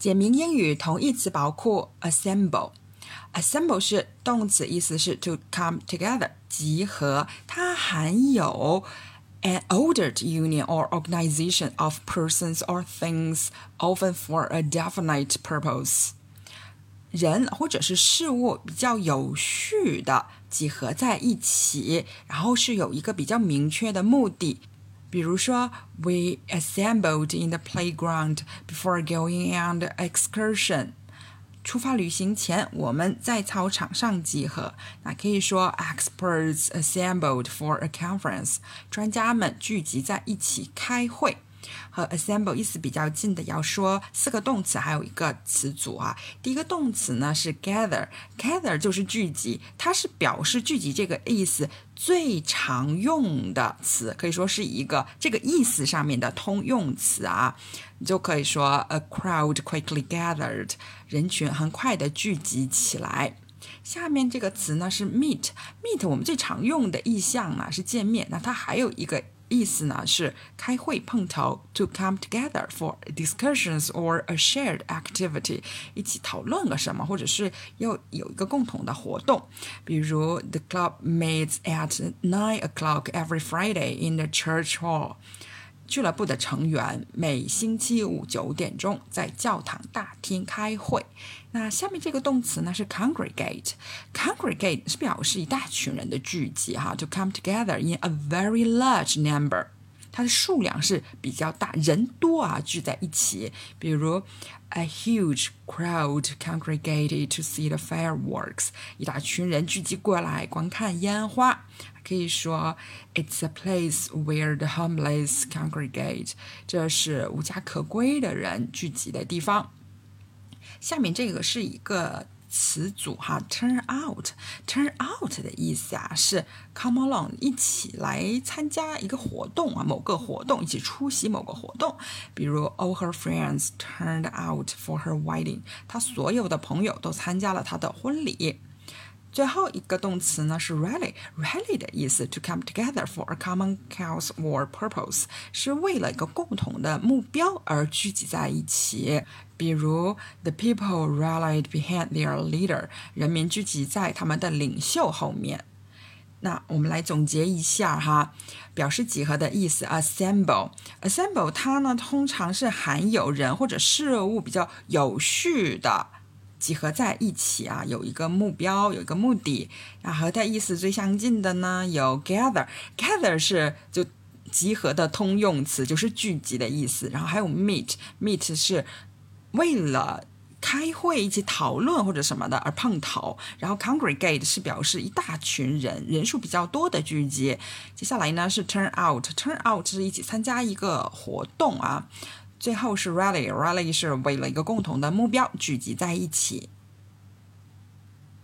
简明英语同义词包括 assemble。assemble 是动词，意思是 to come together，集合。它含有 an ordered union or organization of persons or things, often for a definite purpose。人或者是事物比较有序的集合在一起，然后是有一个比较明确的目的。比如说，We assembled in the playground before going on the excursion。出发旅行前，我们在操场上集合。那可以说，experts assembled for a conference。专家们聚集在一起开会。和 assemble 意思比较近的，要说四个动词，还有一个词组啊。第一个动词呢是 gather，gather 就是聚集，它是表示聚集这个意思最常用的词，可以说是一个这个意思上面的通用词啊。你就可以说 a crowd quickly gathered，人群很快的聚集起来。下面这个词呢是 meet，meet 我们最常用的意象呢是见面，那它还有一个。意思呢是开会碰头，to come together for discussions or a shared activity，一起讨论个什么，或者是要有一个共同的活动。比如，the club meets at nine o'clock every Friday in the church hall。 俱乐部的成员每星期五九点钟在教堂大厅开会。那下面这个动词呢是 congregate，congregate 是表示一大群人的聚集哈，to come together in a very large number，它的数量是比较大，人多啊，聚在一起。比如，a huge crowd congregated to see the fireworks，一大群人聚集过来观看烟花。可以说，it's a place where the homeless congregate，这是无家可归的人聚集的地方。下面这个是一个词组哈，turn out，turn out 的意思啊是 come along，一起来参加一个活动啊，某个活动，一起出席某个活动。比如，all her friends turned out for her wedding，她所有的朋友都参加了她的婚礼。最后一个动词呢是 rally，rally 的意思 to come together for a common cause or purpose，是为了一个共同的目标而聚集在一起。比如，the people rallied behind their leader，人民聚集在他们的领袖后面。那我们来总结一下哈，表示集合的意思，assemble，assemble 它呢通常是含有人或者事物比较有序的。集合在一起啊，有一个目标，有一个目的。那和它意思最相近的呢，有 gather，gather 是就集合的通用词，就是聚集的意思。然后还有 meet，meet 是为了开会一起讨论或者什么的而碰头。然后 congregate 是表示一大群人，人数比较多的聚集。接下来呢是 turn out，turn out 是一起参加一个活动啊。最后是 rally，rally 是为了一个共同的目标聚集在一起。